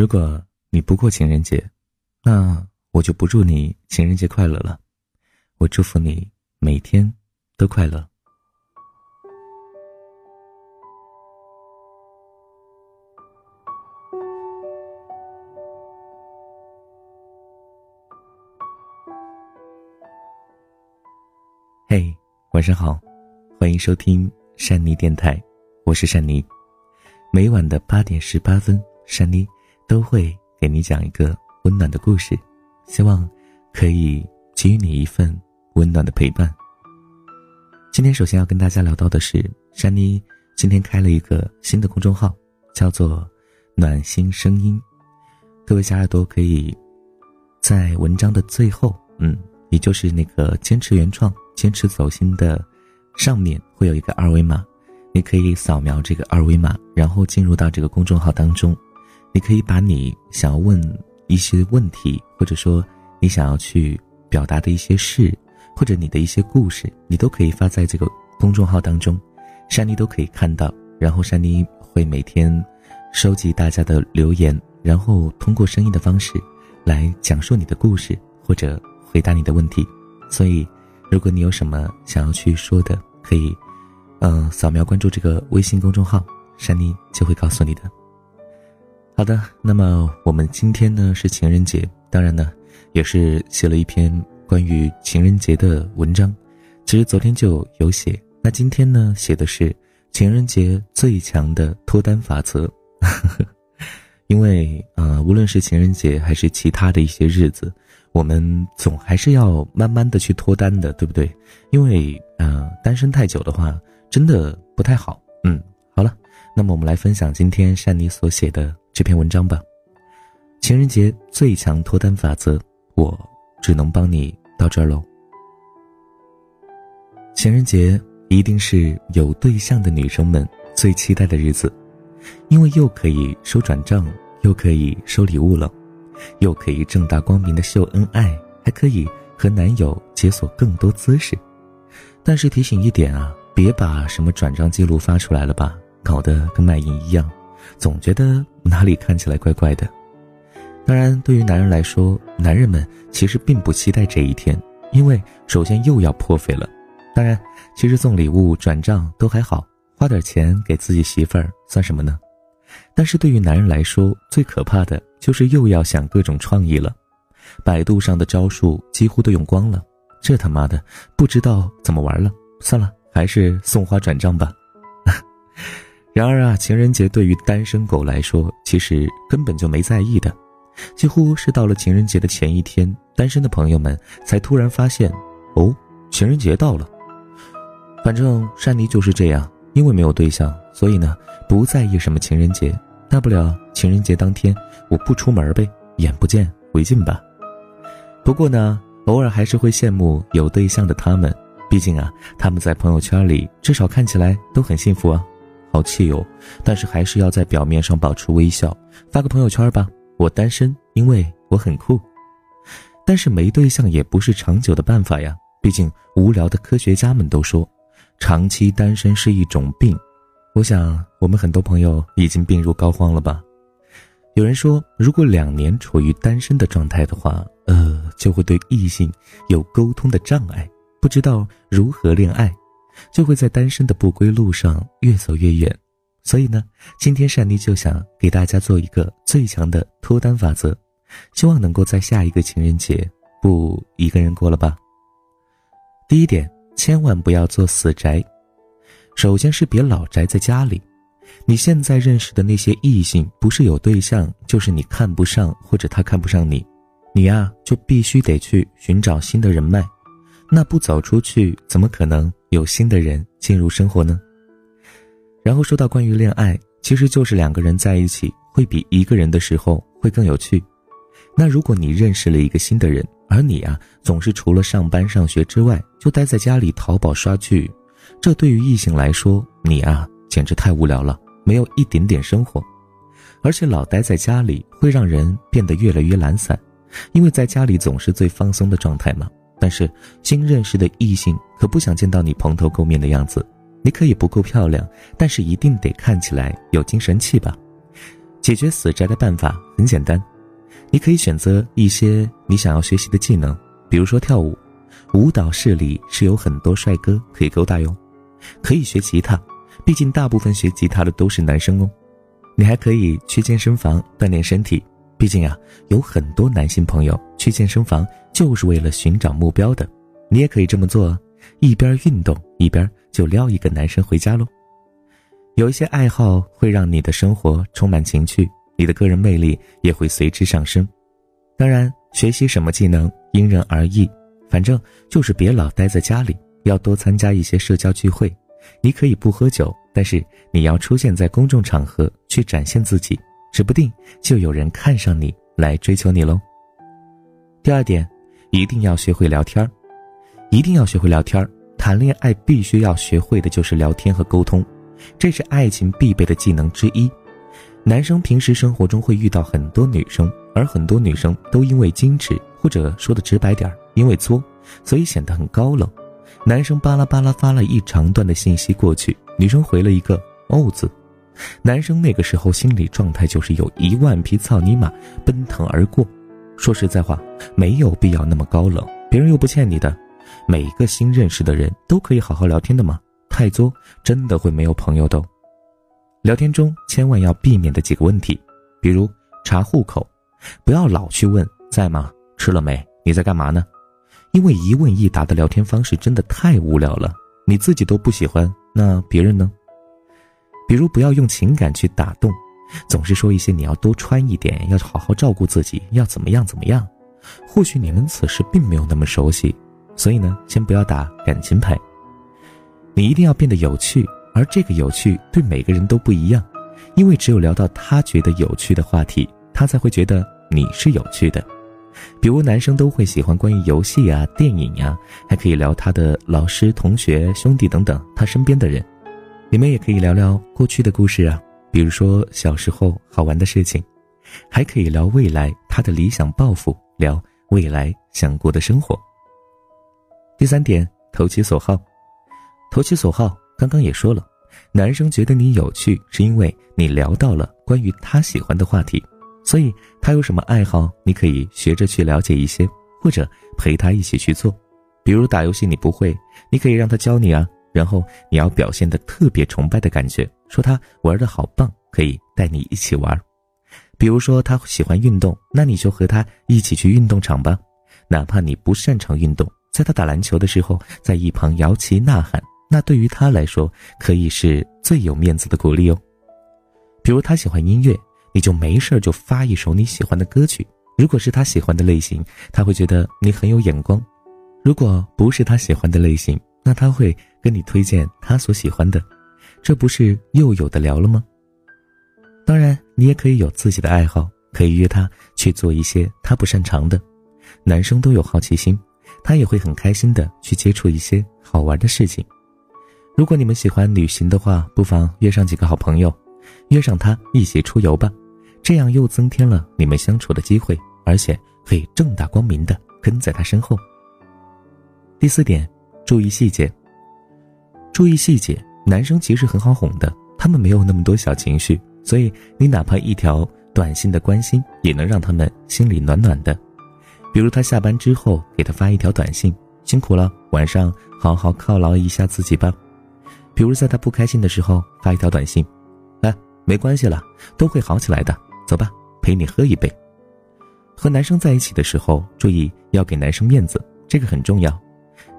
如果你不过情人节，那我就不祝你情人节快乐了。我祝福你每天都快乐。嘿，晚上好，欢迎收听善妮电台，我是善妮。每晚的八点十八分，善妮都会给你讲一个温暖的故事，希望可以给予你一份。温暖的陪伴。今天首先要跟大家聊到的是，珊妮今天开了一个新的公众号，叫做“暖心声音”。各位小耳朵可以在文章的最后，嗯，也就是那个坚持原创、坚持走心的上面，会有一个二维码，你可以扫描这个二维码，然后进入到这个公众号当中。你可以把你想要问一些问题，或者说你想要去表达的一些事。或者你的一些故事，你都可以发在这个公众号当中，珊妮都可以看到。然后珊妮会每天收集大家的留言，然后通过声音的方式来讲述你的故事或者回答你的问题。所以，如果你有什么想要去说的，可以，嗯，扫描关注这个微信公众号，珊妮就会告诉你的。好的，那么我们今天呢是情人节，当然呢也是写了一篇。关于情人节的文章，其实昨天就有写。那今天呢，写的是情人节最强的脱单法则。因为呃，无论是情人节还是其他的一些日子，我们总还是要慢慢的去脱单的，对不对？因为呃，单身太久的话，真的不太好。嗯，好了，那么我们来分享今天善妮所写的这篇文章吧。情人节最强脱单法则，我只能帮你。到这儿喽。情人节一定是有对象的女生们最期待的日子，因为又可以收转账，又可以收礼物了，又可以正大光明的秀恩爱，还可以和男友解锁更多姿势。但是提醒一点啊，别把什么转账记录发出来了吧，搞得跟卖淫一样，总觉得哪里看起来怪怪的。当然，对于男人来说，男人们其实并不期待这一天，因为首先又要破费了。当然，其实送礼物、转账都还好，花点钱给自己媳妇儿算什么呢？但是对于男人来说，最可怕的就是又要想各种创意了，百度上的招数几乎都用光了，这他妈的不知道怎么玩了。算了，还是送花转账吧。然而啊，情人节对于单身狗来说，其实根本就没在意的。几乎是到了情人节的前一天，单身的朋友们才突然发现，哦，情人节到了。反正珊妮就是这样，因为没有对象，所以呢，不在意什么情人节，大不了情人节当天我不出门呗，眼不见为净吧。不过呢，偶尔还是会羡慕有对象的他们，毕竟啊，他们在朋友圈里至少看起来都很幸福啊。好气哦，但是还是要在表面上保持微笑，发个朋友圈吧。我单身，因为我很酷，但是没对象也不是长久的办法呀。毕竟无聊的科学家们都说，长期单身是一种病。我想我们很多朋友已经病入膏肓了吧？有人说，如果两年处于单身的状态的话，呃，就会对异性有沟通的障碍，不知道如何恋爱，就会在单身的不归路上越走越远。所以呢，今天善妮就想给大家做一个最强的脱单法则，希望能够在下一个情人节不一个人过了吧。第一点，千万不要做死宅。首先是别老宅在家里。你现在认识的那些异性，不是有对象，就是你看不上或者他看不上你，你呀就必须得去寻找新的人脉。那不走出去，怎么可能有新的人进入生活呢？然后说到关于恋爱，其实就是两个人在一起会比一个人的时候会更有趣。那如果你认识了一个新的人，而你啊总是除了上班上学之外就待在家里淘宝刷剧，这对于异性来说，你啊简直太无聊了，没有一点点生活。而且老待在家里会让人变得越来越懒散，因为在家里总是最放松的状态嘛。但是新认识的异性可不想见到你蓬头垢面的样子。你可以不够漂亮，但是一定得看起来有精神气吧？解决死宅的办法很简单，你可以选择一些你想要学习的技能，比如说跳舞，舞蹈室里是有很多帅哥可以勾搭哟。可以学吉他，毕竟大部分学吉他的都是男生哦。你还可以去健身房锻炼身体，毕竟啊，有很多男性朋友去健身房就是为了寻找目标的。你也可以这么做，一边运动一边就撩一个男生回家喽。有一些爱好会让你的生活充满情趣，你的个人魅力也会随之上升。当然，学习什么技能因人而异，反正就是别老待在家里，要多参加一些社交聚会。你可以不喝酒，但是你要出现在公众场合去展现自己，指不定就有人看上你来追求你喽。第二点，一定要学会聊天儿，一定要学会聊天儿。谈恋爱必须要学会的就是聊天和沟通。这是爱情必备的技能之一。男生平时生活中会遇到很多女生，而很多女生都因为矜持，或者说的直白点因为作，所以显得很高冷。男生巴拉巴拉发了一长段的信息过去，女生回了一个“哦”字，男生那个时候心理状态就是有一万匹草泥马奔腾而过。说实在话，没有必要那么高冷，别人又不欠你的。每一个新认识的人都可以好好聊天的吗？太作，真的会没有朋友的。聊天中千万要避免的几个问题，比如查户口，不要老去问在吗、吃了没、你在干嘛呢？因为一问一答的聊天方式真的太无聊了，你自己都不喜欢，那别人呢？比如不要用情感去打动，总是说一些你要多穿一点，要好好照顾自己，要怎么样怎么样。或许你们此时并没有那么熟悉，所以呢，先不要打感情牌。你一定要变得有趣，而这个有趣对每个人都不一样，因为只有聊到他觉得有趣的话题，他才会觉得你是有趣的。比如男生都会喜欢关于游戏啊、电影呀，还可以聊他的老师、同学、兄弟等等他身边的人。你们也可以聊聊过去的故事啊，比如说小时候好玩的事情，还可以聊未来他的理想抱负，聊未来想过的生活。第三点，投其所好。投其所好，刚刚也说了，男生觉得你有趣，是因为你聊到了关于他喜欢的话题，所以他有什么爱好，你可以学着去了解一些，或者陪他一起去做。比如打游戏你不会，你可以让他教你啊，然后你要表现的特别崇拜的感觉，说他玩的好棒，可以带你一起玩。比如说他喜欢运动，那你就和他一起去运动场吧，哪怕你不擅长运动，在他打篮球的时候，在一旁摇旗呐喊。那对于他来说，可以是最有面子的鼓励哦。比如他喜欢音乐，你就没事就发一首你喜欢的歌曲。如果是他喜欢的类型，他会觉得你很有眼光；如果不是他喜欢的类型，那他会跟你推荐他所喜欢的。这不是又有的聊了吗？当然，你也可以有自己的爱好，可以约他去做一些他不擅长的。男生都有好奇心，他也会很开心的去接触一些好玩的事情。如果你们喜欢旅行的话，不妨约上几个好朋友，约上他一起出游吧，这样又增添了你们相处的机会，而且可以正大光明的跟在他身后。第四点，注意细节。注意细节，男生其实很好哄的，他们没有那么多小情绪，所以你哪怕一条短信的关心，也能让他们心里暖暖的。比如他下班之后给他发一条短信：“辛苦了，晚上好好犒劳一下自己吧。”比如在他不开心的时候发一条短信，来，没关系了，都会好起来的，走吧，陪你喝一杯。和男生在一起的时候，注意要给男生面子，这个很重要。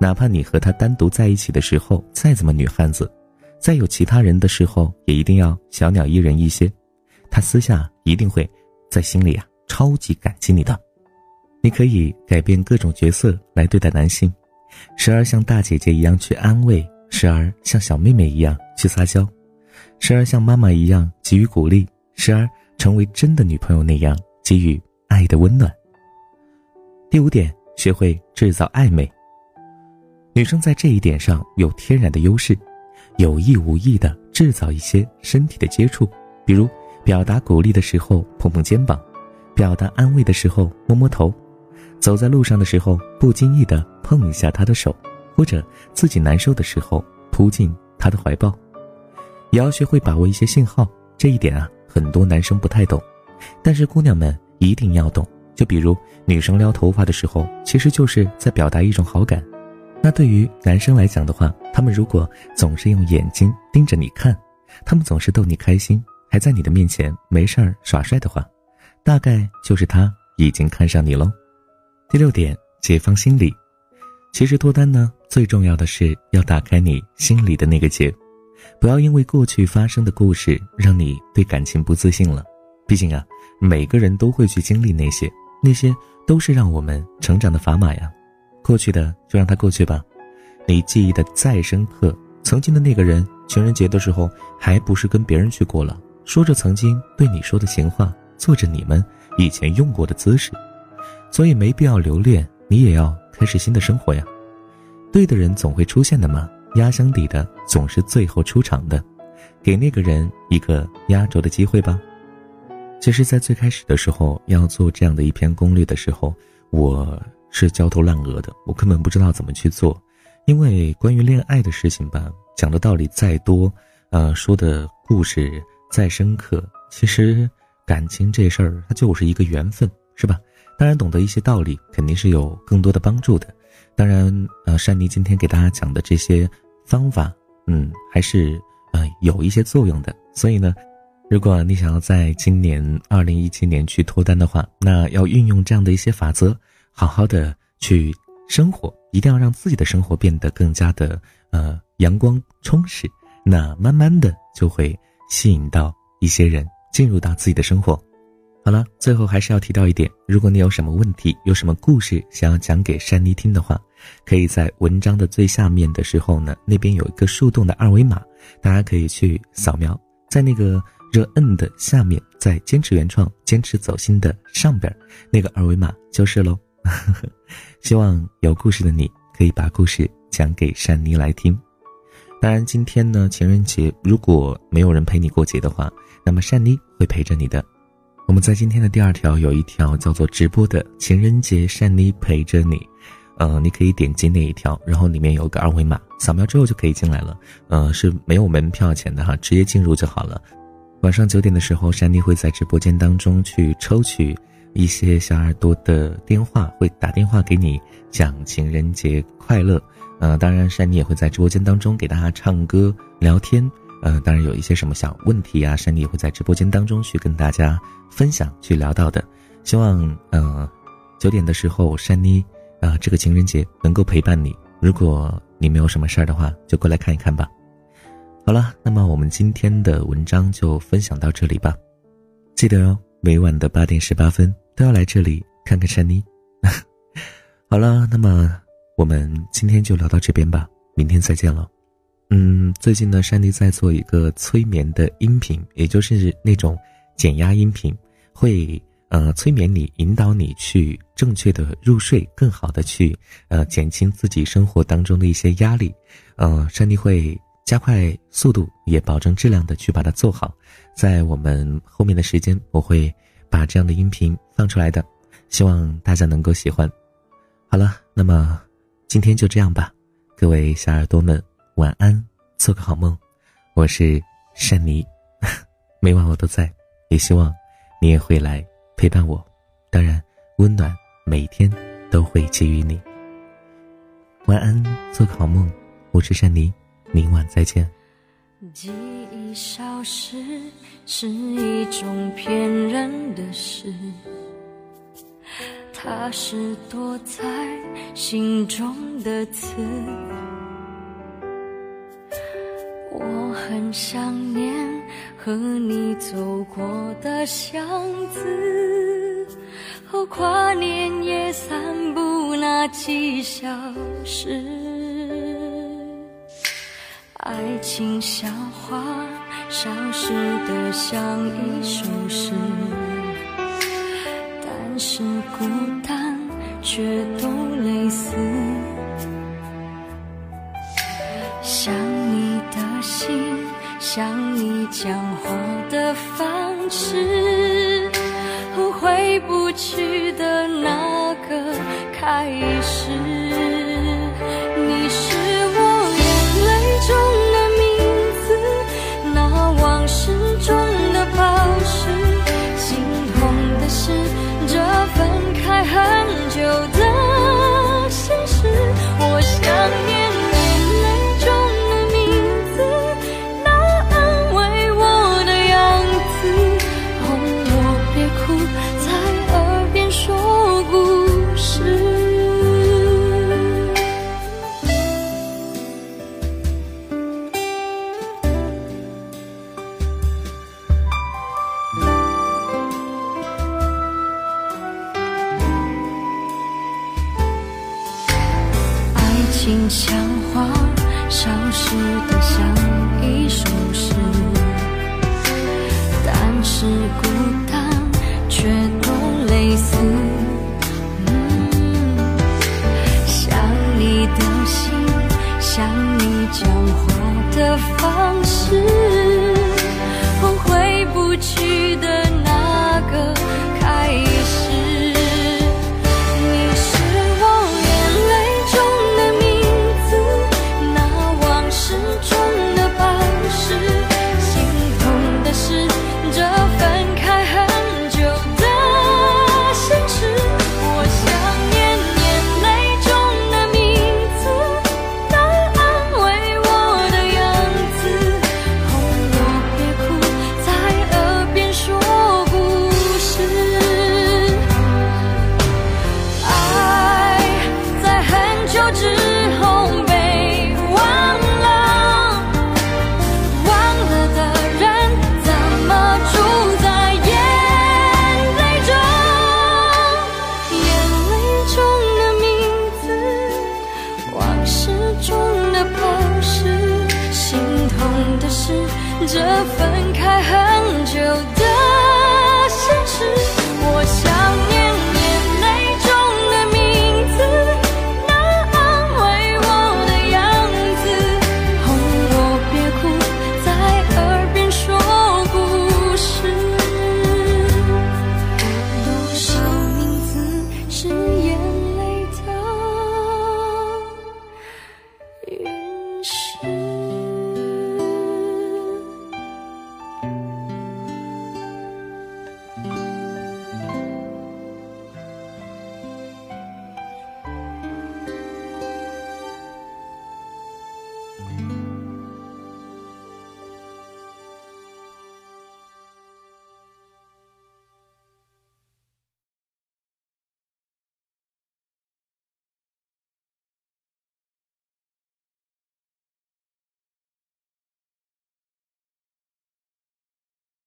哪怕你和他单独在一起的时候再怎么女汉子，再有其他人的时候也一定要小鸟依人一些。他私下一定会在心里啊超级感激你的。你可以改变各种角色来对待男性，时而像大姐姐一样去安慰。时而像小妹妹一样去撒娇，时而像妈妈一样给予鼓励，时而成为真的女朋友那样给予爱的温暖。第五点，学会制造暧昧。女生在这一点上有天然的优势，有意无意的制造一些身体的接触，比如表达鼓励的时候碰碰肩膀，表达安慰的时候摸摸头，走在路上的时候不经意的碰一下她的手。或者自己难受的时候扑进他的怀抱，也要学会把握一些信号。这一点啊很多男生不太懂，但是姑娘们一定要懂。就比如女生撩头发的时候，其实就是在表达一种好感。那对于男生来讲的话，他们如果总是用眼睛盯着你看，他们总是逗你开心，还在你的面前没事儿耍帅的话，大概就是他已经看上你喽。第六点，解放心理。其实脱单呢，最重要的是要打开你心里的那个结，不要因为过去发生的故事让你对感情不自信了。毕竟啊，每个人都会去经历那些，那些都是让我们成长的砝码呀。过去的就让它过去吧，你记忆的再深刻，曾经的那个人，情人节的时候还不是跟别人去过了，说着曾经对你说的情话，做着你们以前用过的姿势，所以没必要留恋，你也要开始新的生活呀。对的人总会出现的嘛，压箱底的总是最后出场的，给那个人一个压轴的机会吧。其实，在最开始的时候要做这样的一篇攻略的时候，我。是焦头烂额的，我根本不知道怎么去做，因为关于恋爱的事情吧，讲的道理再多，呃，说的故事再深刻，其实感情这事儿它就是一个缘分，是吧？当然，懂得一些道理肯定是有更多的帮助的。当然，呃，珊妮今天给大家讲的这些方法，嗯，还是呃有一些作用的。所以呢，如果你想要在今年二零一七年去脱单的话，那要运用这样的一些法则。好好的去生活，一定要让自己的生活变得更加的呃阳光充实。那慢慢的就会吸引到一些人进入到自己的生活。好了，最后还是要提到一点：如果你有什么问题，有什么故事想要讲给珊妮听的话，可以在文章的最下面的时候呢，那边有一个树洞的二维码，大家可以去扫描，在那个热摁的下面，在坚持原创、坚持走心的上边，那个二维码就是喽。希望有故事的你可以把故事讲给珊妮来听。当然，今天呢情人节，如果没有人陪你过节的话，那么珊妮会陪着你的。我们在今天的第二条有一条叫做直播的情人节，珊妮陪着你。呃，你可以点击那一条，然后里面有个二维码，扫描之后就可以进来了。呃，是没有门票钱的哈，直接进入就好了。晚上九点的时候，珊妮会在直播间当中去抽取。一些小耳朵的电话会打电话给你讲情人节快乐，呃，当然珊妮也会在直播间当中给大家唱歌聊天，呃，当然有一些什么小问题啊，珊妮也会在直播间当中去跟大家分享去聊到的。希望呃九点的时候珊妮啊这个情人节能够陪伴你，如果你没有什么事儿的话，就过来看一看吧。好了，那么我们今天的文章就分享到这里吧，记得哦。每晚的八点十八分都要来这里看看珊妮。好了，那么我们今天就聊到这边吧，明天再见了。嗯，最近呢，珊妮在做一个催眠的音频，也就是那种减压音频，会呃催眠你，引导你去正确的入睡，更好的去呃减轻自己生活当中的一些压力。呃，珊妮会。加快速度，也保证质量的去把它做好。在我们后面的时间，我会把这样的音频放出来的，希望大家能够喜欢。好了，那么今天就这样吧，各位小耳朵们，晚安，做个好梦。我是善妮，每晚我都在，也希望你也会来陪伴我。当然，温暖每天都会给予你。晚安，做个好梦。我是善妮。明晚再见。记忆消失是一种骗人的事，它是躲在心中的刺。我很想念和你走过的巷子，和跨年夜散步那几小时。爱情像花，消失的像一首诗，但是孤单却都类似。想你的心，想你讲话的方式，和回不去的那个开始。是孤。这分开很久